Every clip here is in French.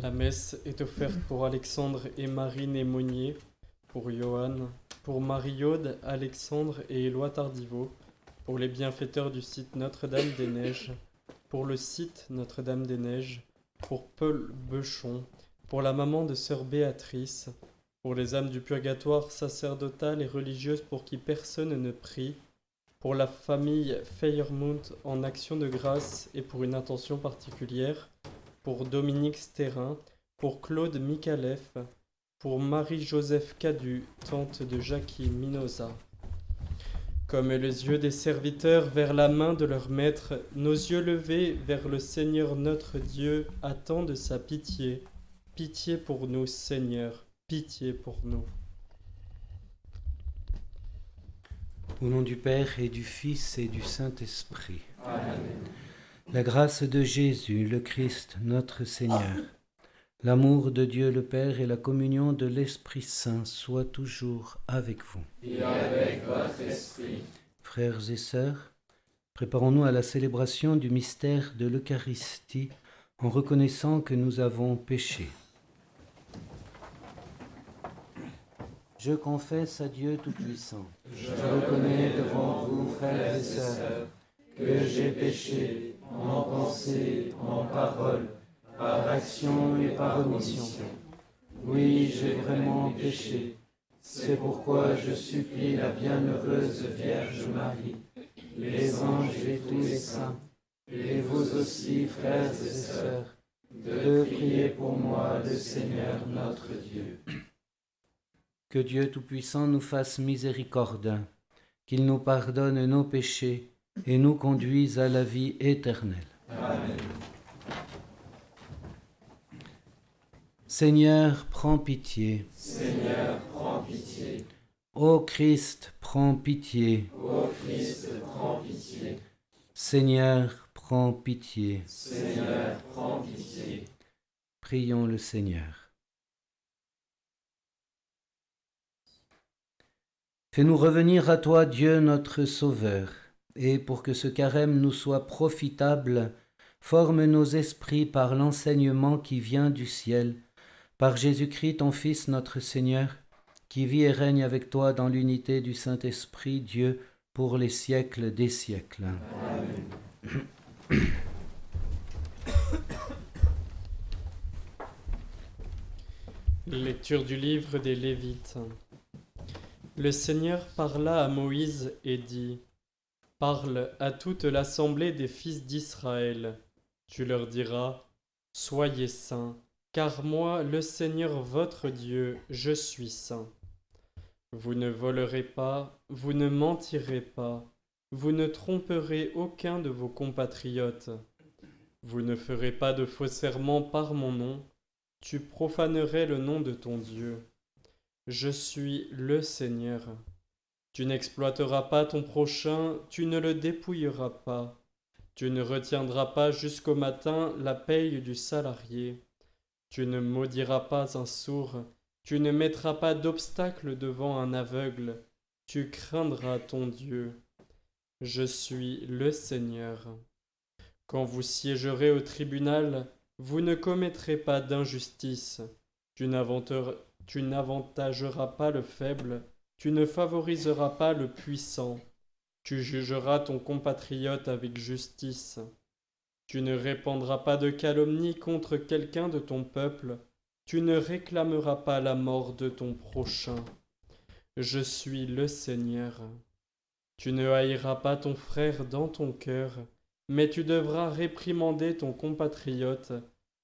La messe est offerte pour Alexandre et Marie Némonier, pour Johan, pour Marie-Aude, Alexandre et Éloi Tardiveau, pour les bienfaiteurs du site Notre-Dame-des-Neiges, pour le site Notre-Dame-des-Neiges, pour Paul Beuchon, pour la maman de sœur Béatrice, pour les âmes du purgatoire sacerdotal et religieuse pour qui personne ne prie, pour la famille Feyermund en action de grâce et pour une intention particulière, pour Dominique Sterrin, pour Claude Mikaleff, pour Marie-Joseph Cadu, tante de Jackie Minosa. Comme les yeux des serviteurs vers la main de leur maître, nos yeux levés vers le Seigneur notre Dieu attendent sa pitié. Pitié pour nous, Seigneur, pitié pour nous. Au nom du Père et du Fils et du Saint-Esprit. La grâce de Jésus, le Christ, notre Seigneur, l'amour de Dieu le Père et la communion de l'Esprit Saint soient toujours avec vous. Et avec votre esprit. Frères et sœurs, préparons-nous à la célébration du mystère de l'Eucharistie en reconnaissant que nous avons péché. Je confesse à Dieu Tout-Puissant. Je reconnais devant vous, frères et sœurs, que j'ai péché en pensée, en parole, par action et par omission. Oui, j'ai vraiment péché. C'est pourquoi je supplie la bienheureuse Vierge Marie, les anges et tous les saints, et vous aussi, frères et sœurs, de prier pour moi le Seigneur notre Dieu. Que Dieu Tout-Puissant nous fasse miséricorde, qu'il nous pardonne nos péchés et nous conduise à la vie éternelle. Seigneur, prends pitié. Seigneur, prends pitié. Ô Christ, prends pitié. Ô Christ, prends pitié. Seigneur, prends pitié. Seigneur, prends pitié. Prions le Seigneur. Fais-nous revenir à toi, Dieu notre Sauveur, et pour que ce carême nous soit profitable, forme nos esprits par l'enseignement qui vient du ciel, par Jésus-Christ ton Fils notre Seigneur, qui vit et règne avec toi dans l'unité du Saint-Esprit, Dieu, pour les siècles des siècles. Lecture du livre des Lévites. Le Seigneur parla à Moïse et dit Parle à toute l'assemblée des fils d'Israël. Tu leur diras Soyez saints, car moi, le Seigneur votre Dieu, je suis saint. Vous ne volerez pas, vous ne mentirez pas, vous ne tromperez aucun de vos compatriotes. Vous ne ferez pas de faux serments par mon nom, tu profanerais le nom de ton Dieu. Je suis le Seigneur. Tu n'exploiteras pas ton prochain, tu ne le dépouilleras pas. Tu ne retiendras pas jusqu'au matin la paye du salarié. Tu ne maudiras pas un sourd, tu ne mettras pas d'obstacle devant un aveugle, tu craindras ton Dieu. Je suis le Seigneur. Quand vous siégerez au tribunal, vous ne commettrez pas d'injustice. Tu n'avantageras pas le faible, tu ne favoriseras pas le puissant. Tu jugeras ton compatriote avec justice. Tu ne répandras pas de calomnie contre quelqu'un de ton peuple. Tu ne réclameras pas la mort de ton prochain. Je suis le Seigneur. Tu ne haïras pas ton frère dans ton cœur, mais tu devras réprimander ton compatriote,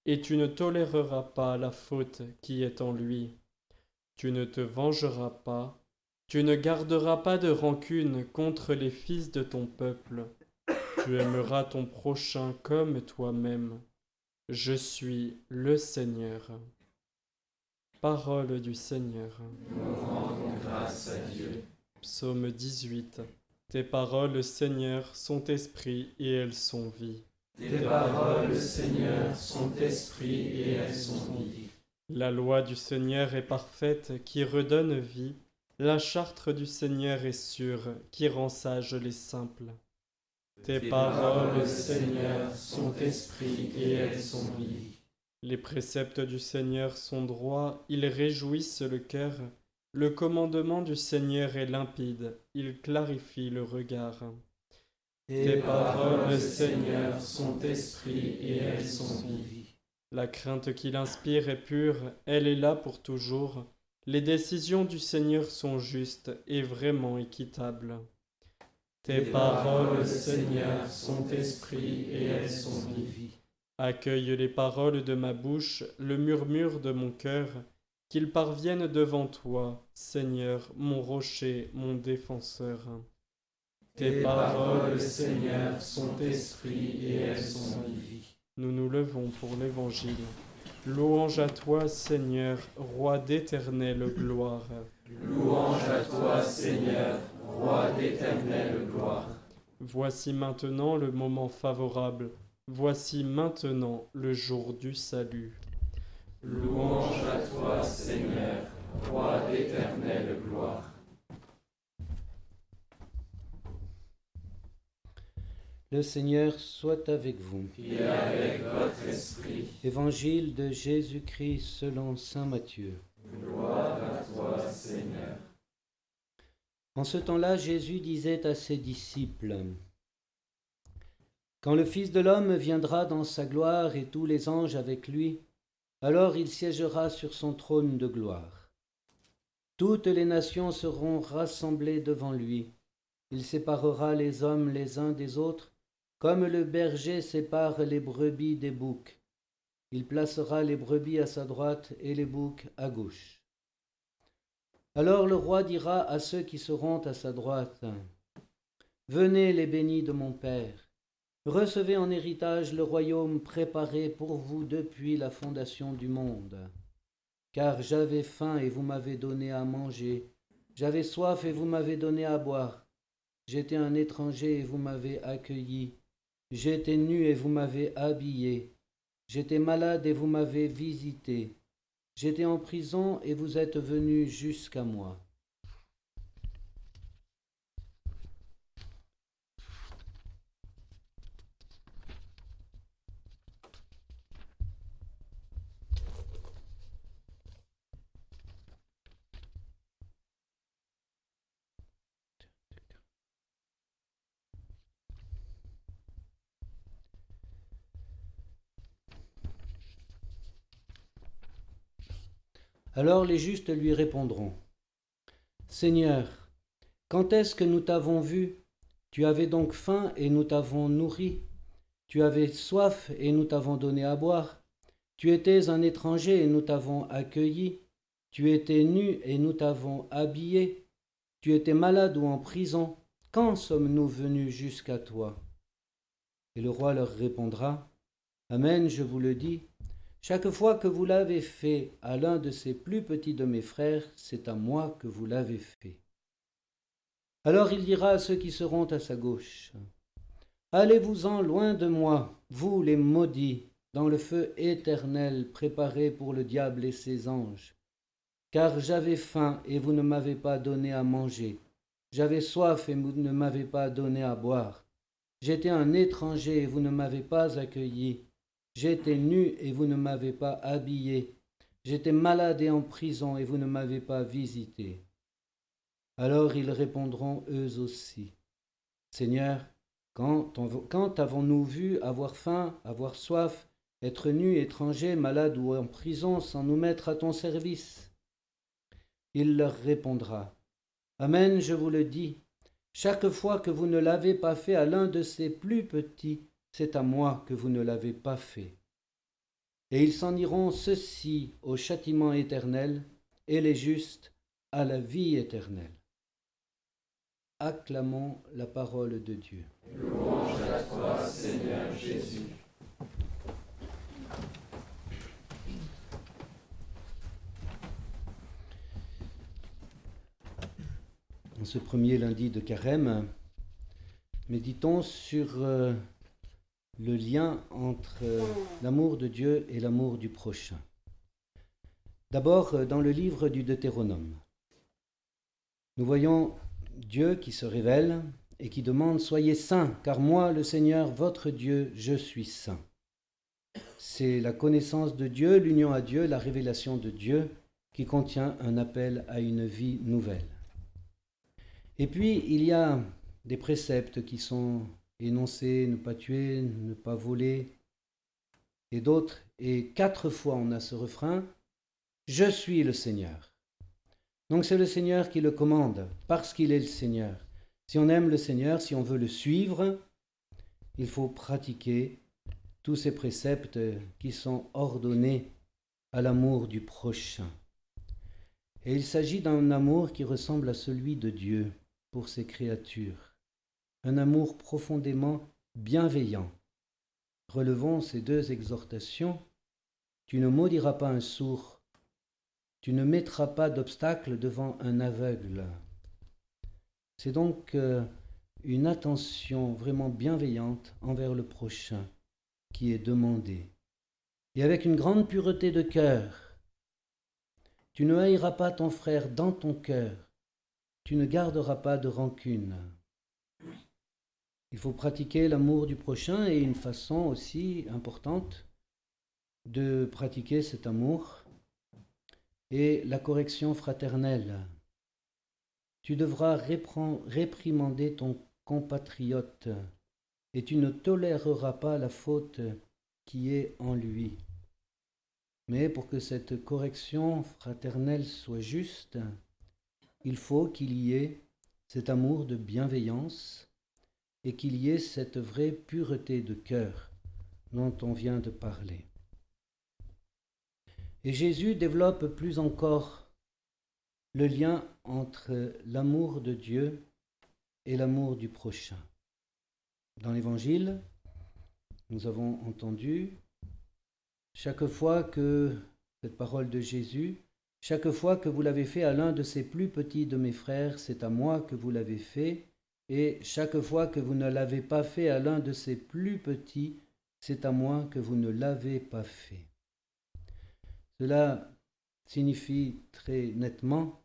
et tu ne toléreras pas la faute qui est en lui. Tu ne te vengeras pas, tu ne garderas pas de rancune contre les fils de ton peuple. Tu aimeras ton prochain comme toi-même. Je suis le Seigneur. Parole du Seigneur. Nous rendons grâce à Dieu. Psaume 18. Tes paroles, Seigneur, sont esprit et elles sont vie. Tes paroles, Seigneur, sont esprit et elles sont vie. La loi du Seigneur est parfaite, qui redonne vie. La charte du Seigneur est sûre, qui rend sages les simples. Tes paroles, Seigneur, sont esprit et elles sont vie. Les préceptes du Seigneur sont droits, ils réjouissent le cœur. Le commandement du Seigneur est limpide, il clarifie le regard. Tes paroles, Seigneur, sont esprit et elles sont vie. La crainte qu'il inspire est pure, elle est là pour toujours. Les décisions du Seigneur sont justes et vraiment équitables. Tes paroles, Seigneur, sont esprit et elles sont vie. Accueille les paroles de ma bouche, le murmure de mon cœur, qu'ils parviennent devant toi, Seigneur, mon rocher, mon défenseur. Tes paroles, Seigneur, sont esprit et elles sont vie. Nous nous levons pour l'Évangile. Louange à toi, Seigneur, roi d'éternelle gloire. Louange à toi, Seigneur, roi d'éternelle gloire. Voici maintenant le moment favorable Voici maintenant le jour du salut. Louange à toi, Seigneur, roi d'éternelle gloire. Le Seigneur soit avec vous. Et avec votre esprit. Évangile de Jésus-Christ selon Saint Matthieu. Gloire à toi, Seigneur. En ce temps-là, Jésus disait à ses disciples, quand le Fils de l'homme viendra dans sa gloire et tous les anges avec lui, alors il siégera sur son trône de gloire. Toutes les nations seront rassemblées devant lui. Il séparera les hommes les uns des autres, comme le berger sépare les brebis des boucs. Il placera les brebis à sa droite et les boucs à gauche. Alors le roi dira à ceux qui seront à sa droite, Venez les bénis de mon Père Recevez en héritage le royaume préparé pour vous depuis la fondation du monde. Car j'avais faim et vous m'avez donné à manger, j'avais soif et vous m'avez donné à boire, j'étais un étranger et vous m'avez accueilli, j'étais nu et vous m'avez habillé, j'étais malade et vous m'avez visité, j'étais en prison et vous êtes venus jusqu'à moi. Alors les justes lui répondront. Seigneur, quand est-ce que nous t'avons vu? Tu avais donc faim et nous t'avons nourri. Tu avais soif et nous t'avons donné à boire. Tu étais un étranger et nous t'avons accueilli. Tu étais nu et nous t'avons habillé. Tu étais malade ou en prison. Quand sommes-nous venus jusqu'à toi? Et le roi leur répondra, Amen, je vous le dis, chaque fois que vous l'avez fait à l'un de ces plus petits de mes frères, c'est à moi que vous l'avez fait. Alors il dira à ceux qui seront à sa gauche, Allez-vous-en loin de moi, vous les maudits, dans le feu éternel préparé pour le diable et ses anges. Car j'avais faim et vous ne m'avez pas donné à manger, j'avais soif et vous ne m'avez pas donné à boire, j'étais un étranger et vous ne m'avez pas accueilli, J'étais nu et vous ne m'avez pas habillé. J'étais malade et en prison et vous ne m'avez pas visité. Alors ils répondront eux aussi. Seigneur, quand, avons-nous vu avoir faim, avoir soif, être nu, étranger, malade ou en prison sans nous mettre à ton service? Il leur répondra. Amen, je vous le dis, chaque fois que vous ne l'avez pas fait à l'un de ces plus petits, c'est à moi que vous ne l'avez pas fait. Et ils s'en iront ceux-ci au châtiment éternel, et les justes à la vie éternelle. Acclamons la parole de Dieu. Louange à toi, Seigneur Jésus. En ce premier lundi de carême, méditons sur euh, le lien entre euh, l'amour de Dieu et l'amour du prochain. D'abord, euh, dans le livre du Deutéronome, nous voyons Dieu qui se révèle et qui demande Soyez saints, car moi, le Seigneur, votre Dieu, je suis saint. c'est la connaissance de Dieu, l'union à Dieu, la révélation de Dieu qui contient un appel à une vie nouvelle. Et puis, il y a des préceptes qui sont énoncés, ne pas tuer, ne pas voler, et d'autres. Et quatre fois, on a ce refrain, Je suis le Seigneur. Donc c'est le Seigneur qui le commande, parce qu'il est le Seigneur. Si on aime le Seigneur, si on veut le suivre, il faut pratiquer tous ces préceptes qui sont ordonnés à l'amour du prochain. Et il s'agit d'un amour qui ressemble à celui de Dieu pour ses créatures, un amour profondément bienveillant. Relevons ces deux exhortations. Tu ne maudiras pas un sourd, tu ne mettras pas d'obstacle devant un aveugle. C'est donc euh, une attention vraiment bienveillante envers le prochain qui est demandée. Et avec une grande pureté de cœur, tu ne haïras pas ton frère dans ton cœur, tu ne garderas pas de rancune. Il faut pratiquer l'amour du prochain et une façon aussi importante de pratiquer cet amour est la correction fraternelle. Tu devras réprimander ton compatriote et tu ne toléreras pas la faute qui est en lui. Mais pour que cette correction fraternelle soit juste, il faut qu'il y ait cet amour de bienveillance et qu'il y ait cette vraie pureté de cœur dont on vient de parler. Et Jésus développe plus encore le lien entre l'amour de Dieu et l'amour du prochain. Dans l'Évangile, nous avons entendu chaque fois que cette parole de Jésus, chaque fois que vous l'avez fait à l'un de ces plus petits de mes frères, c'est à moi que vous l'avez fait, et chaque fois que vous ne l'avez pas fait à l'un de ces plus petits, c'est à moi que vous ne l'avez pas fait. Cela signifie très nettement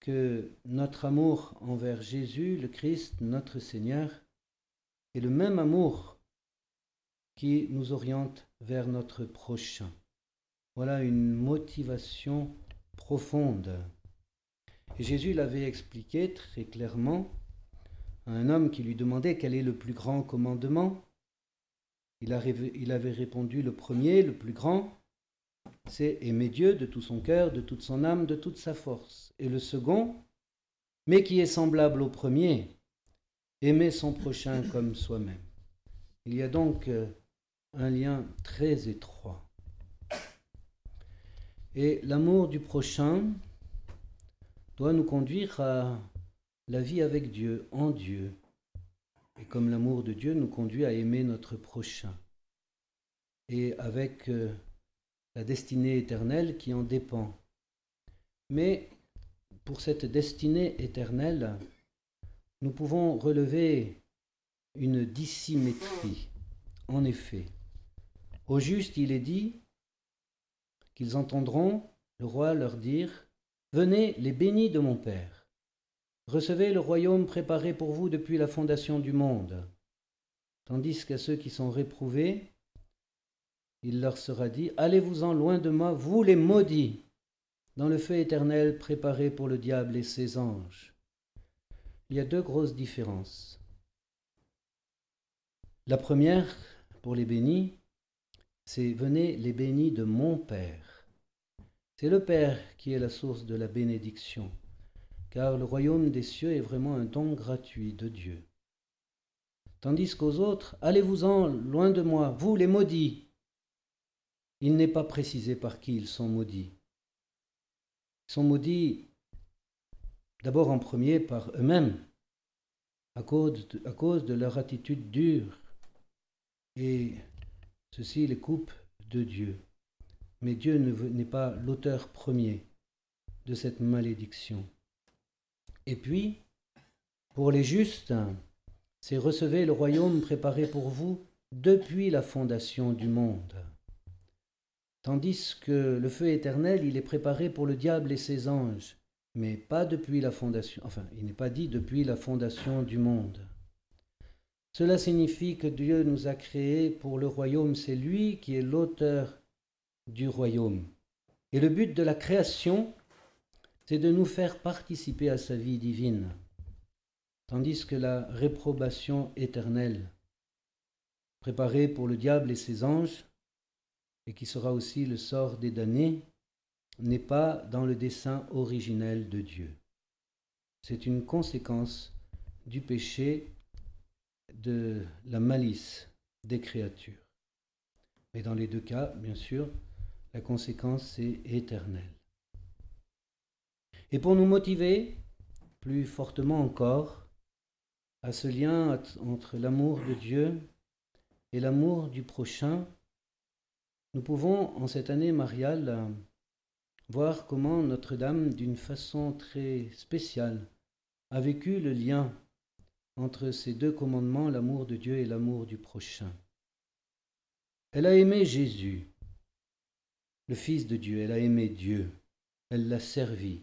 que notre amour envers Jésus, le Christ, notre Seigneur, est le même amour qui nous oriente vers notre prochain. Voilà une motivation profonde. Et Jésus l'avait expliqué très clairement un homme qui lui demandait quel est le plus grand commandement. Il, avait répondu le premier, le plus grand, c'est aimer Dieu de tout son cœur, de toute son âme, de toute sa force. Et le second, mais qui est semblable au premier, aimer son prochain comme soi-même. Il y a donc euh, un lien très étroit. Et l'amour du prochain doit nous conduire à la vie avec Dieu, en Dieu. Et comme l'amour de Dieu nous conduit à aimer notre prochain. Et avec euh, la destinée éternelle qui en dépend. Mais pour cette destinée éternelle, nous pouvons relever une dissymétrie. En effet, au juste, il est dit qu'ils entendront le roi leur dire Venez, les bénis de mon Père, recevez le royaume préparé pour vous depuis la fondation du monde. Tandis qu'à ceux qui sont réprouvés, il leur sera dit Allez-vous-en loin de moi, vous les maudits, dans le feu éternel préparé pour le diable et ses anges. Il y a deux grosses différences. La première, pour les bénis, c'est venez les bénis de mon Père. C'est le Père qui est la source de la bénédiction, car le royaume des cieux est vraiment un don gratuit de Dieu. Tandis qu'aux autres, allez-vous-en loin de moi, vous les maudits. Il n'est pas précisé par qui ils sont maudits. Ils sont maudits d'abord en premier par eux-mêmes, à cause, de, à cause de leur attitude dure et Ceci les coupe de Dieu. Mais Dieu n'est pas l'auteur premier de cette malédiction. Et puis, pour les justes, c'est recevez le royaume préparé pour vous depuis la fondation du monde. Tandis que le feu éternel, il est préparé pour le diable et ses anges, mais pas depuis la fondation, enfin, il n'est pas dit depuis la fondation du monde. Cela signifie que Dieu nous a créés pour le royaume, c'est lui qui est l'auteur du royaume. Et le but de la création, c'est de nous faire participer à sa vie divine, tandis que la réprobation éternelle, préparée pour le diable et ses anges, et qui sera aussi le sort des damnés, n'est pas dans le dessein originel de Dieu. C'est une conséquence du péché de la malice des créatures. Mais dans les deux cas, bien sûr, la conséquence est éternelle. Et pour nous motiver plus fortement encore à ce lien entre l'amour de Dieu et l'amour du prochain, nous pouvons en cette année mariale voir comment Notre-Dame, d'une façon très spéciale, a vécu le lien entre ces deux commandements, l'amour de Dieu et l'amour du prochain. Elle a aimé Jésus, le Fils de Dieu, elle a aimé Dieu, elle l'a servi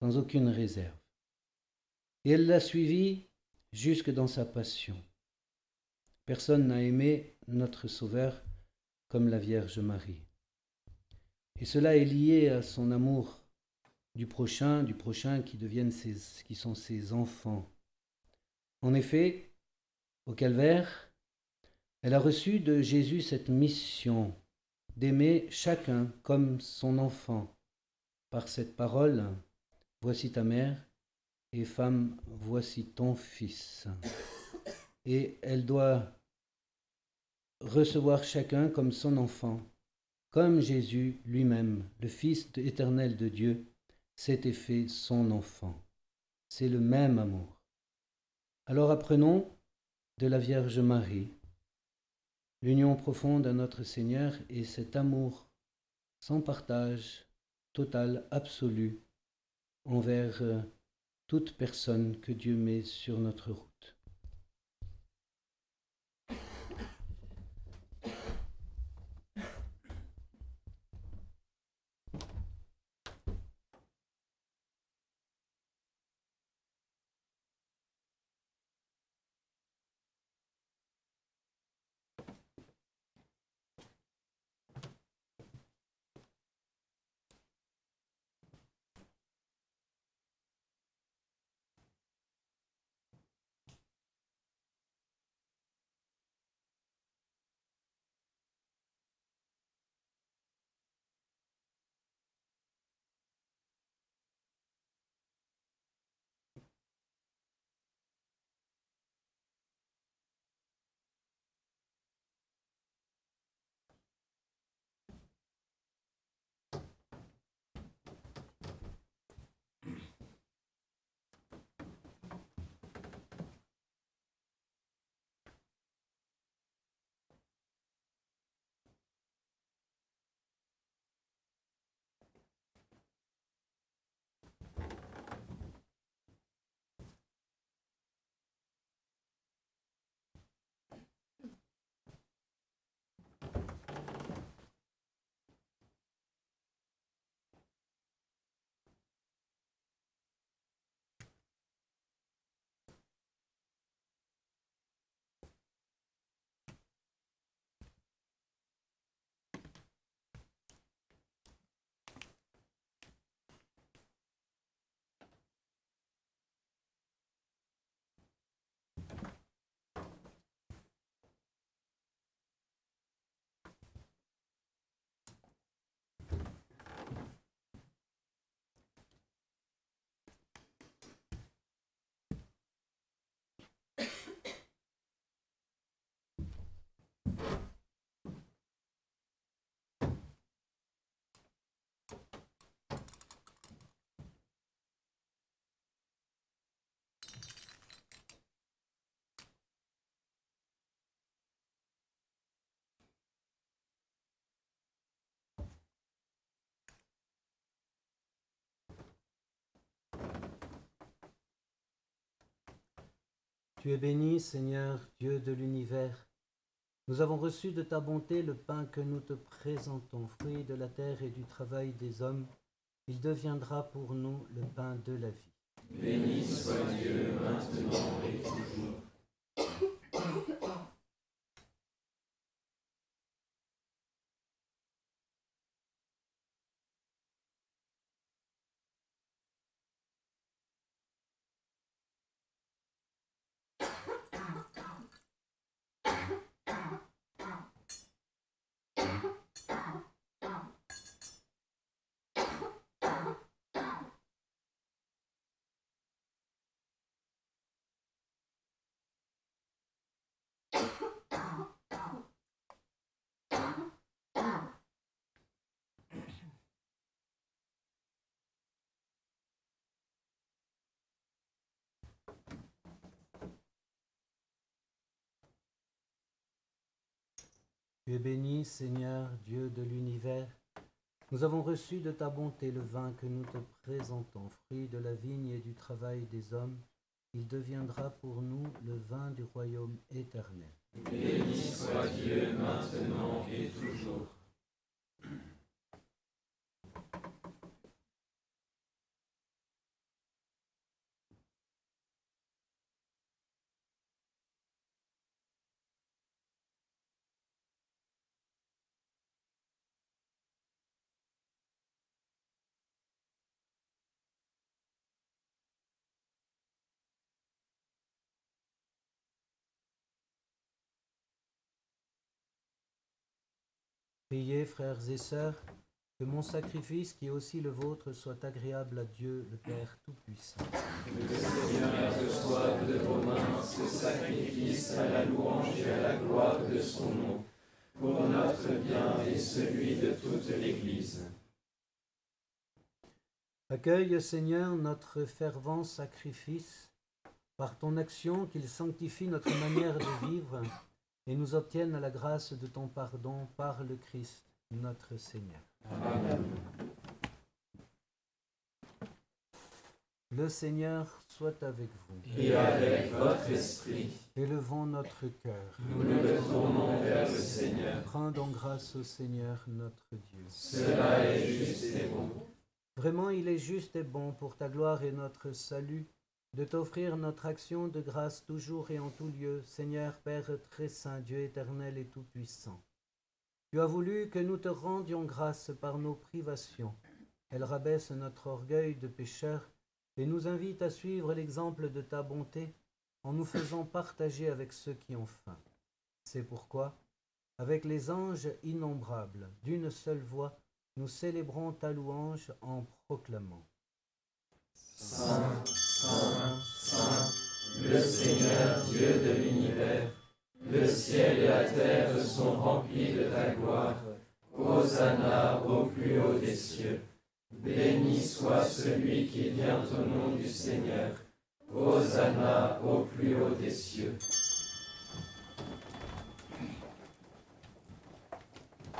sans aucune réserve. Et elle l'a suivi jusque dans sa passion. Personne n'a aimé notre Sauveur comme la Vierge Marie. Et cela est lié à son amour du prochain, du prochain qui deviennent qui sont ses enfants. En effet, au calvaire, elle a reçu de Jésus cette mission d'aimer chacun comme son enfant. Par cette parole, voici ta mère, et femme, voici ton fils. Et elle doit recevoir chacun comme son enfant, comme Jésus lui-même, le Fils éternel de Dieu, s'était fait son enfant. C'est le même amour. Alors apprenons de la Vierge Marie l'union profonde à notre Seigneur et cet amour sans partage, total, absolu, envers euh, toute personne que Dieu met sur notre route. Tu es béni, Seigneur, Dieu de l'univers. Nous avons reçu de ta bonté le pain que nous te présentons, fruit de la terre et du travail des hommes. Il deviendra pour nous le pain de la vie. Béni soit Dieu maintenant et toujours. Tu es béni, Seigneur, Dieu de l'univers. Nous avons reçu de ta bonté le vin que nous te présentons, fruit de la vigne et du travail des hommes. Il deviendra pour nous le vin du royaume éternel. Béni soit Dieu maintenant et toujours. Priez, frères et sœurs, que mon sacrifice, qui est aussi le vôtre, soit agréable à Dieu, le Père Tout-Puissant. Que le Seigneur reçoive de vos mains ce sacrifice à la louange et à la gloire de son nom, pour notre bien et celui de toute l'Église. Accueille, Seigneur, notre fervent sacrifice, par ton action qu'il sanctifie notre manière de vivre et nous obtienne la grâce de ton pardon par le Christ, notre Seigneur. Amen. Le Seigneur soit avec vous. Et avec votre esprit, Élevons notre cœur. nous le tournons vers le Seigneur. Rendons grâce au Seigneur notre Dieu. Cela est juste et bon. Vraiment, il est juste et bon pour ta gloire et notre salut de t'offrir notre action de grâce toujours et en tout lieu, Seigneur Père très saint, Dieu éternel et tout-puissant. Tu as voulu que nous te rendions grâce par nos privations. Elle rabaisse notre orgueil de pécheur et nous invite à suivre l'exemple de ta bonté en nous faisant partager avec ceux qui ont faim. C'est pourquoi, avec les anges innombrables, d'une seule voix, nous célébrons ta louange en proclamant. Saint, Saint, le Seigneur Dieu de l'univers, le ciel et la terre sont remplis de ta gloire. Hosanna au plus haut des cieux. Béni soit celui qui vient au nom du Seigneur. Hosanna au plus haut des cieux.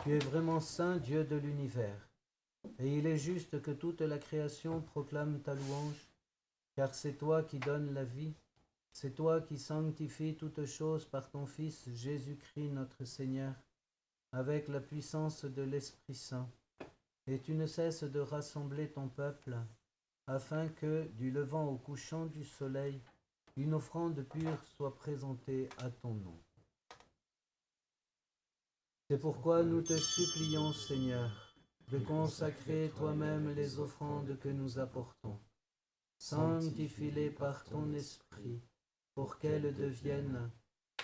Tu es vraiment saint Dieu de l'univers, et il est juste que toute la création proclame ta louange, car c'est toi qui donnes la vie, c'est toi qui sanctifies toutes choses par ton Fils Jésus-Christ notre Seigneur, avec la puissance de l'Esprit Saint, et tu ne cesses de rassembler ton peuple, afin que, du levant au couchant du soleil, une offrande pure soit présentée à ton nom. C'est pourquoi nous te supplions, Seigneur, de consacrer toi-même les offrandes que nous apportons. Sanctifie-les par ton esprit, pour qu'elles deviennent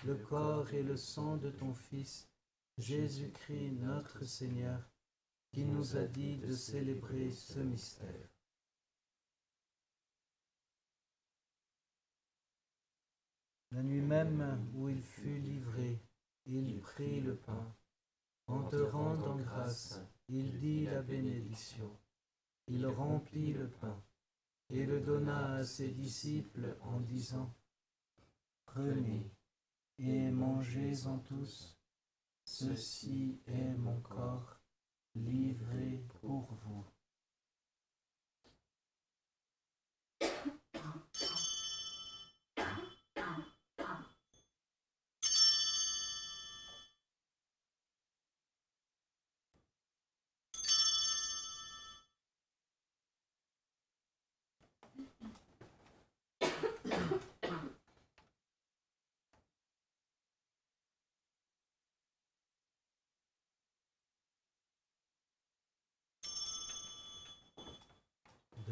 le corps et le sang de ton Fils, Jésus-Christ notre Seigneur, qui nous a dit de célébrer ce mystère. La nuit même où il fut livré, il prit le pain. En te rendant grâce, il dit la bénédiction. Il remplit le pain et le donna à ses disciples en disant, Prenez et mangez-en tous, ceci est mon corps livré pour vous.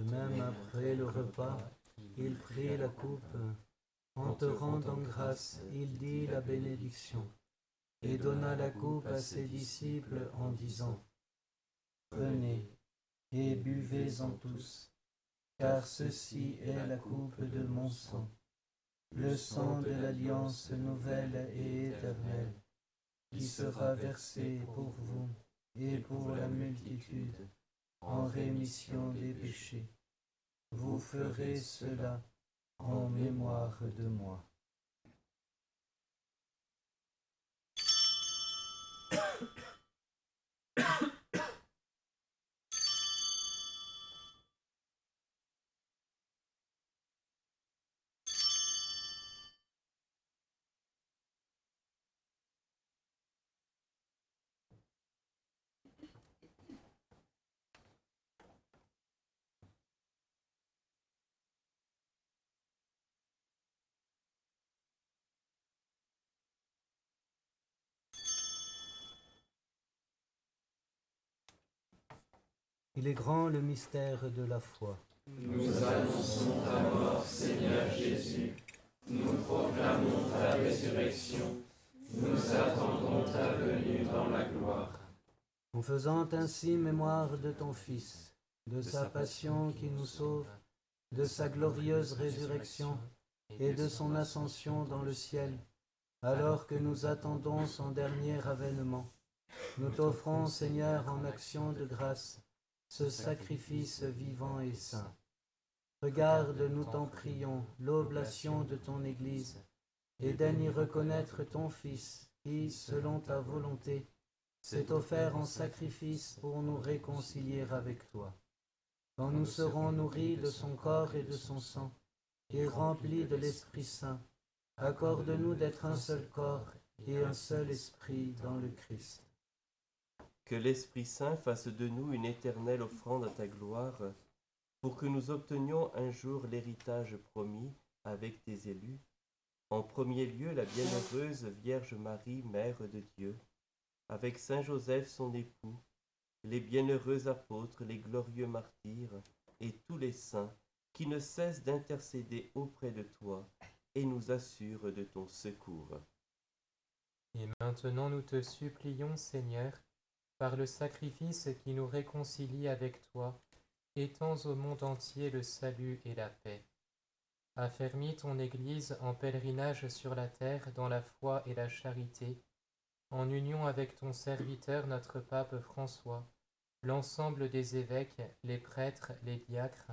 Même, après le repas, il prit la coupe. En te rendant grâce, il dit la bénédiction et donna la coupe à ses disciples en disant, Prenez et buvez-en tous, car ceci est la coupe de mon sang, le sang de l'alliance nouvelle et éternelle, qui sera versé pour vous et pour la multitude en rémission des péchés. Vous ferez cela en mémoire de moi. Il est grand le mystère de la foi. Nous annonçons ta mort, Seigneur Jésus. Nous proclamons ta résurrection. Nous attendons ta venue dans la gloire. En faisant ainsi mémoire de ton Fils, de sa passion qui nous sauve, de sa glorieuse résurrection et de son ascension dans le ciel, alors que nous attendons son dernier avènement, nous t'offrons, Seigneur, en action de grâce, ce sacrifice vivant et saint. Regarde, nous t'en prions, l'oblation de ton Église, et daigne y reconnaître ton Fils, qui, selon ta volonté, s'est offert en sacrifice pour nous réconcilier avec toi. Quand nous serons nourris de son corps et de son sang, et remplis de l'Esprit Saint, accorde-nous d'être un seul corps et un seul esprit dans le Christ. Que l'Esprit Saint fasse de nous une éternelle offrande à ta gloire, pour que nous obtenions un jour l'héritage promis avec tes élus, en premier lieu la bienheureuse Vierge Marie, Mère de Dieu, avec Saint Joseph son époux, les bienheureux apôtres, les glorieux martyrs, et tous les saints qui ne cessent d'intercéder auprès de toi et nous assurent de ton secours. Et maintenant nous te supplions, Seigneur, par le sacrifice qui nous réconcilie avec toi, étends au monde entier le salut et la paix. Affermis ton Église en pèlerinage sur la terre dans la foi et la charité, en union avec ton serviteur notre pape François, l'ensemble des évêques, les prêtres, les diacres,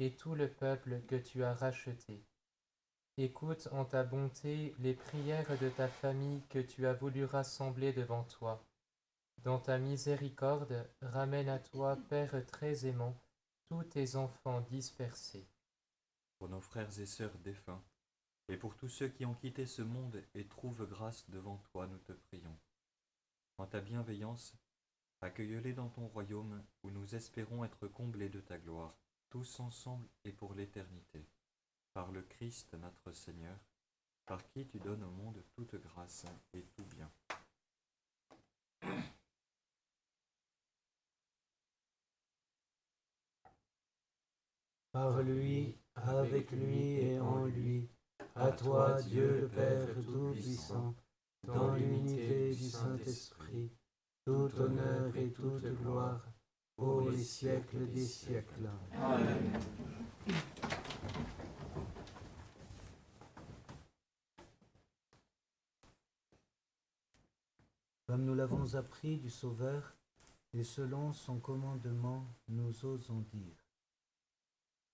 et tout le peuple que tu as racheté. Écoute en ta bonté les prières de ta famille que tu as voulu rassembler devant toi dans ta miséricorde, ramène à toi, Père très aimant, tous tes enfants dispersés. Pour nos frères et sœurs défunts, et pour tous ceux qui ont quitté ce monde et trouvent grâce devant toi, nous te prions. En ta bienveillance, accueille-les dans ton royaume où nous espérons être comblés de ta gloire, tous ensemble et pour l'éternité. Par le Christ notre Seigneur, par qui tu donnes au monde toute grâce et tout bien. Par lui, avec lui et en lui, à toi, Dieu le Père Tout-Puissant, dans l'unité du Saint-Esprit, tout honneur et toute gloire, pour les siècles des siècles. Amen. Comme nous l'avons appris du Sauveur, et selon son commandement, nous osons dire.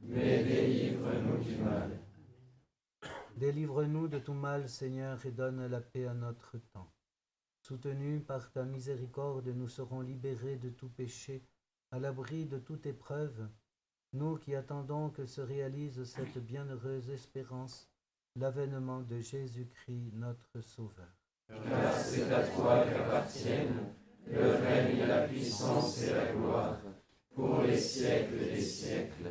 mais délivre-nous du mal. Délivre-nous de tout mal, Seigneur, et donne la paix à notre temps. Soutenus par ta miséricorde, nous serons libérés de tout péché, à l'abri de toute épreuve, nous qui attendons que se réalise cette bienheureuse espérance, l'avènement de Jésus-Christ notre Sauveur. C'est à toi qu'appartiennent le règne, la puissance et la gloire pour les siècles des siècles.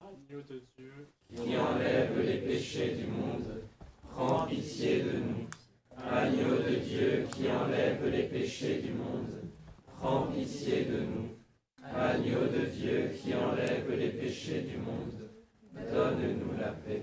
Agneau de Dieu, qui enlève les péchés du monde, prends pitié de nous. Agneau de Dieu qui enlève les péchés du monde, prends pitié de nous. Agneau de Dieu qui enlève les péchés du monde, donne-nous la paix.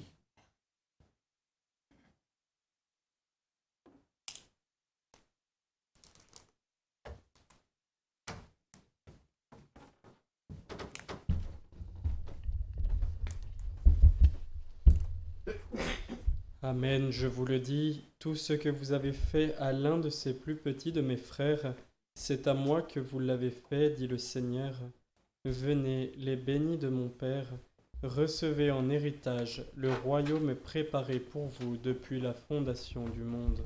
Amen, je vous le dis, tout ce que vous avez fait à l'un de ces plus petits de mes frères, c'est à moi que vous l'avez fait, dit le Seigneur. Venez, les bénis de mon Père, recevez en héritage le royaume préparé pour vous depuis la fondation du monde.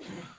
Yeah.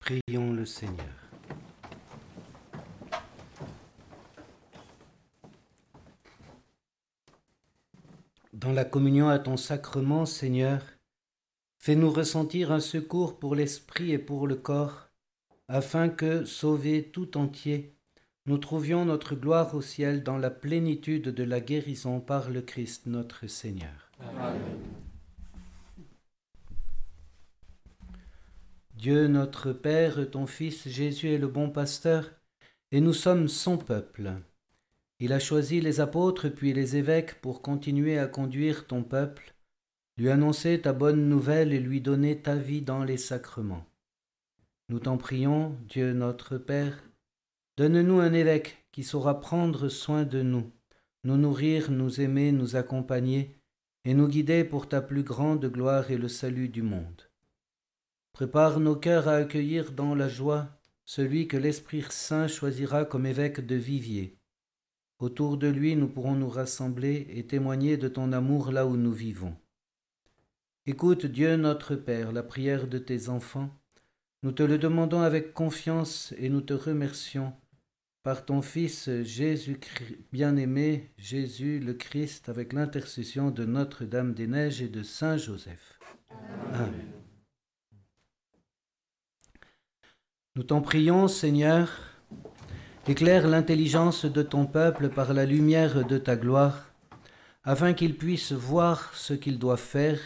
Prions le Seigneur. Dans la communion à ton sacrement, Seigneur, fais-nous ressentir un secours pour l'esprit et pour le corps, afin que, sauvés tout entier, nous trouvions notre gloire au ciel dans la plénitude de la guérison par le Christ notre Seigneur. Amen. Dieu notre Père, ton Fils Jésus est le bon pasteur, et nous sommes son peuple. Il a choisi les apôtres puis les évêques pour continuer à conduire ton peuple, lui annoncer ta bonne nouvelle et lui donner ta vie dans les sacrements. Nous t'en prions, Dieu notre Père, donne-nous un évêque qui saura prendre soin de nous, nous nourrir, nous aimer, nous accompagner et nous guider pour ta plus grande gloire et le salut du monde. Prépare nos cœurs à accueillir dans la joie celui que l'Esprit Saint choisira comme évêque de Vivier. Autour de lui, nous pourrons nous rassembler et témoigner de ton amour là où nous vivons. Écoute, Dieu notre Père, la prière de tes enfants. Nous te le demandons avec confiance et nous te remercions par ton Fils Jésus bien-aimé, Jésus le Christ, avec l'intercession de Notre-Dame des Neiges et de Saint Joseph. Amen. Nous t'en prions, Seigneur, éclaire l'intelligence de ton peuple par la lumière de ta gloire, afin qu'il puisse voir ce qu'il doit faire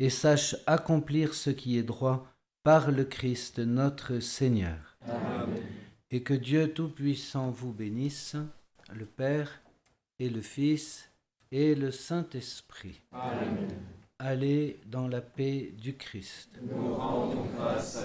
et sache accomplir ce qui est droit par le Christ notre Seigneur. Amen. Et que Dieu Tout-Puissant vous bénisse, le Père et le Fils et le Saint-Esprit. Allez dans la paix du Christ. Nous rendons grâce